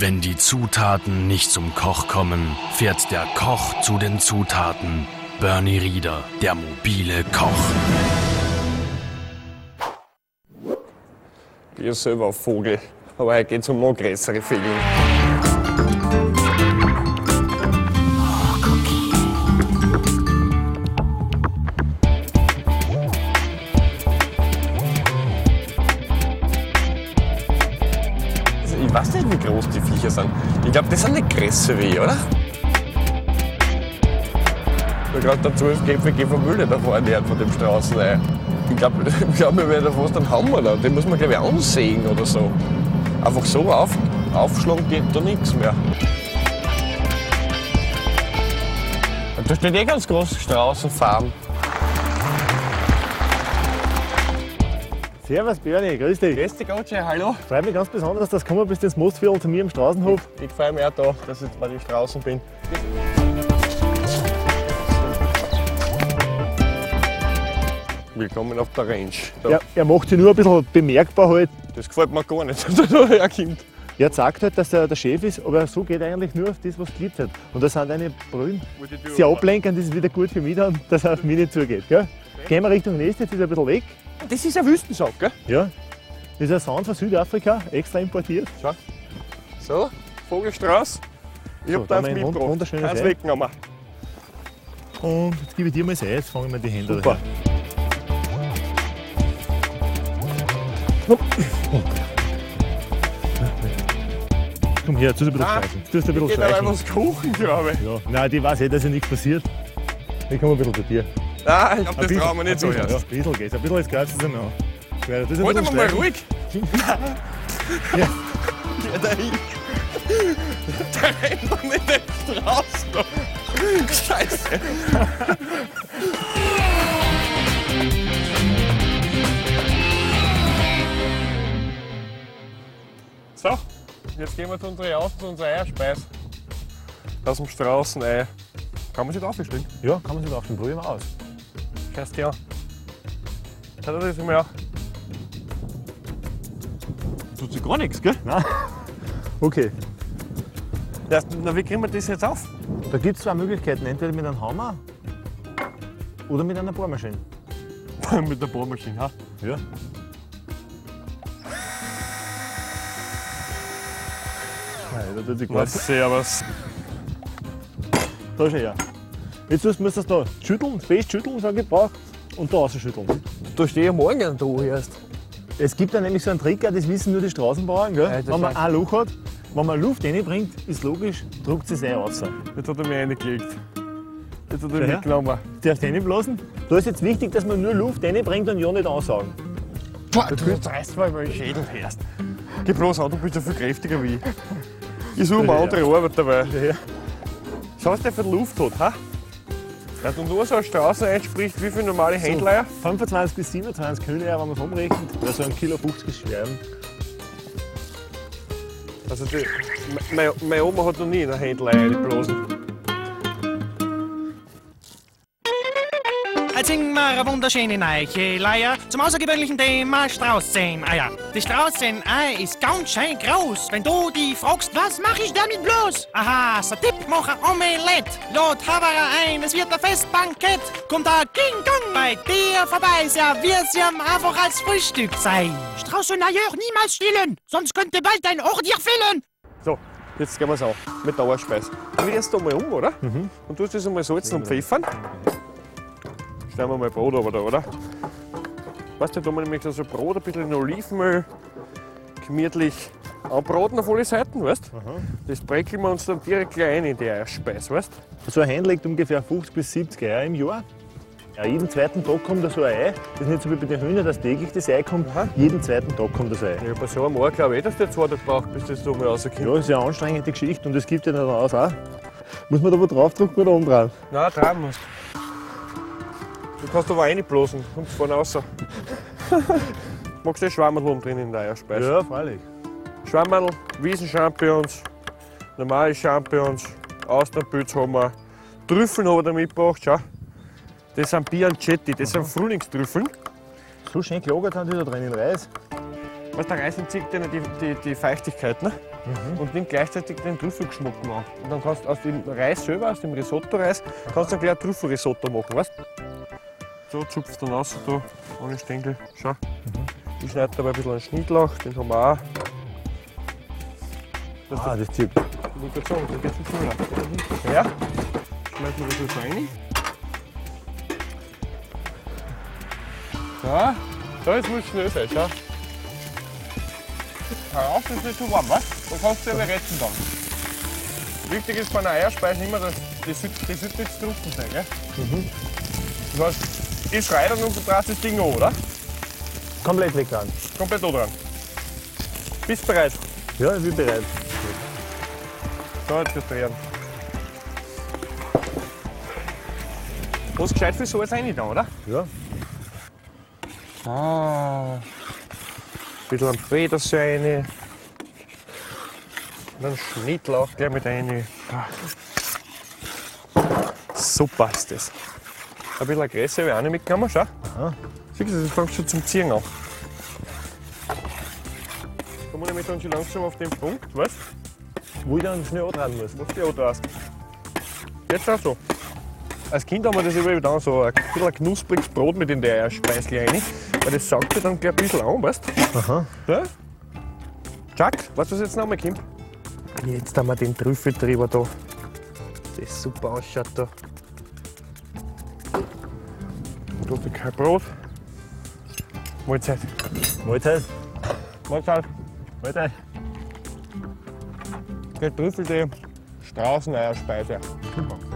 Wenn die Zutaten nicht zum Koch kommen, fährt der Koch zu den Zutaten. Bernie Rieder, der mobile Koch. Ich bin selber ein Vogel, aber heute geht es um noch größere Vögel. Ich weiß nicht, wie groß die Viecher sind. Ich glaube, das sind nicht größer wie oder? Ich gerade der 12 GVG vom Müll da vorne von dem Straßenei. Ich glaube, glaub, wir werden fast einen Hammer da. Den muss man, glaube ich, ansehen oder so. Einfach so auf, aufschlagen geht da nichts mehr. Da steht eh ganz groß Straußenfarm. Servus Bernie, grüß dich. Grüß dich, Gotche, hallo. Freut mich ganz besonders, dass du gekommen bist ins Mostviertel zu mir im Straßenhof. Ich freue mich auch da, dass ich bei den Straußen bin. Willkommen auf der Range. Da, Er, er macht sich nur ein bisschen bemerkbar halt. Das gefällt mir gar nicht, dass er herkommt. Er sagt halt, dass er der Chef ist, aber so geht er eigentlich nur auf das, was glitzert. Und da sind deine Brüllen sehr ablenkend, das ist wieder gut für mich dann, dass er auf mich nicht zugeht. Gell? Gehen wir Richtung Nest, jetzt ist er ein bisschen weg. Das ist ein Wüstensack, gell? Ja. Das ist ein Sound von Südafrika, extra importiert. Schau. So, Vogelstrauß. Ich So, hab da da haben eins wir ein wund- mitgebracht. wunderschönes Eins Ei. weggenommen. Und jetzt gebe ich dir mal das Ei, jetzt fangen wir die Hände Super. Komm her, tust du ein bisschen Nein, scheißen. Tust ein bisschen scheißen. was kochen, glaube ich. Ja. Nein, die weiß eh, dass ja nichts passiert. Ich komme ein bisschen zu dir. Nein, ich glaube, das trauen wir nicht so bisschen, erst. Ja, ein bisschen geht's. Ein bisschen jetzt ist ein Halt bisschen mal mal ruhig. Ja. Ja, da hin. Der rennt doch nicht extra raus. Scheiße. So, jetzt gehen wir zu unserer Aus zu unserer Eierspeise. Aus dem Straußenei. Kann man sich da aufstellen? Ja, kann man sich aufstellen. Probieren wir aus. An. Schaut euch das mal an. Tut sich gar nichts, gell? Okay. Ja, na, wie kriegen wir das jetzt auf? Da gibt es zwei Möglichkeiten. Entweder mit einem Hammer oder mit einer Bohrmaschine. Mit der Bohrmaschine, ha? Ja. Nein, da tut sich gar nichts. servus. Da schau her. Jetzt musst du das da schütteln, fest schütteln, sage ich, brauch, und da rausschütteln. Da stehe ich morgen da erst. Es gibt da nämlich so einen Trick, das wissen nur die Straßenbauern, gell? Ja, wenn man ein Loch hat, wenn man Luft reinbringt, ist logisch, druckt es eh raus. Jetzt hat er mich reingelegt. Jetzt hat er her. mitgenommen. Darfst du reinblasen? Da ist jetzt wichtig, dass man nur Luft reinbringt und ja nicht ansaugen. Boah, du reißt mal den Schädel fährst. Geh bloß an, du bist ja viel kräftiger wie ich. Ich suche mir andere Arbeit dabei. Schau, was der für Luft hat, ha? Nur so eine Straße einspricht, wie viele normale Händler. 25 bis 27 Kühne, wenn man es umrechnet, wäre so ein Kilo 50 schwer. Also die, meine, meine Oma hat noch nie in eine Händler eingeblasen. Jetzt singen wir eine wunderschöne neue Leier zum außergewöhnlichen Thema Straußeneier. Die Straußenei ist ganz schön groß. Wenn du die fragst, was mach ich damit bloß? Aha, so Tipp, mach ein Omelette. Lot Haberer ein, es wird ein Festbankett. Kommt da King Kong bei dir vorbei, serviert sie ihm einfach als Frühstück sein. Straußeneier niemals stillen, sonst könnte bald dein Ohr dir fehlen. So, jetzt gehen wir es an. Mit der Eierspeise. Du rührst da mal um, oder? Und tust das einmal salzen und pfeffern. Stellen wir mal Brot aber da, oder? Weißt du, da tun wir nämlich so Brot, ein bisschen in Olivenöl, gemütlich anbraten auf alle Seiten, weißt Das breckeln wir uns dann direkt gleich ein in die Eierspeise, weißt So ein Hen legt ungefähr 50 bis 70 Eier im Jahr. Ja, jeden zweiten Tag kommt da so ein Ei. Das ist nicht so wie bei den Hühnern, dass täglich das Ei kommt. Jeden zweiten Tag kommt das Ei. Ja, bei so einem Jahr glaube ich, eh, dass der zwei Tage braucht, bis das da mal rauskommt. Ja, das ist eine anstrengende Geschichte und das gibt ja dann aus auch. Muss man da wo draufdrücken oder umdrehen? Nein, tragen musst. Du kannst aber reinblasen, kommst vorne raus. Magst du Schwammerl drin in der Eierspeise? Ja, freilich. Schwammerl, Wiesenchampignons, normale Champignons, Austernpilz haben wir. Trüffeln habe ich da mitgebracht, schau. Das sind Bianchetti, das sind Frühlingstrüffeln. So schön gelagert haben die da drin in Reis. Was der Reis entzieht ja die, die, die Feuchtigkeit, ne? und nimm gleichzeitig den Trüffelgeschmack an. Und dann kannst du aus dem Reis selber, aus dem Risotto-Reis, kannst du gleich ein Trüffelrisotto machen, weißt So zupfst du dann raus, da, ohne Stängel. Schau. Ich schneide dabei ein bisschen einen Schnittlauch, den haben wir auch. Ah, das zieht. Ich wollte gerade sagen, da geht's viel schneller. Ja, schneiden wir das so rein. So, so jetzt muss es schnell sein, schau. Hör auf, das ist nicht zu warm, was? Dann kannst du ja retten dann. Wichtig ist bei einer Eierspeise immer, dass die die sollte nicht zu trocken sein, gell? Das heißt, dann und du drehst das Ding an, oder? Komplett weg dran. Komplett da dran. Bist bereit? Ja, ich bin bereit. So, jetzt das drehen. Hast gescheit viel Salz rein da, oder? Ja. Ah. Ein bisschen am Petersil rein. Und dann Schnittlauch gleich mit rein. Ah. Super ist das. Ein bisschen Größe habe ich auch nicht mitgenommen, schau. Aha. Siehst du, das fängt schon zum Ziehen an. Da muss ich mich dann schon langsam auf den Punkt, weißt Wo ich dann schnell dran muss. was du hast. Jetzt auch so. Als Kind haben wir das immer dann so ein bisschen knuspriges Brot mit in der Eierspeisel rein. Weil das saugt sich dann gleich ein bisschen an, weißt du? Aha. Ja? Jack, weißt du, was jetzt nochmal kommt? Jetzt haben wir den Trüffel drüber da. Das super ausschaut da. Kein Brot. Mahlzeit. Mahlzeit. Mahlzeit. Mahlzeit. Der Trüffel, die Straußeneierspeise. Super.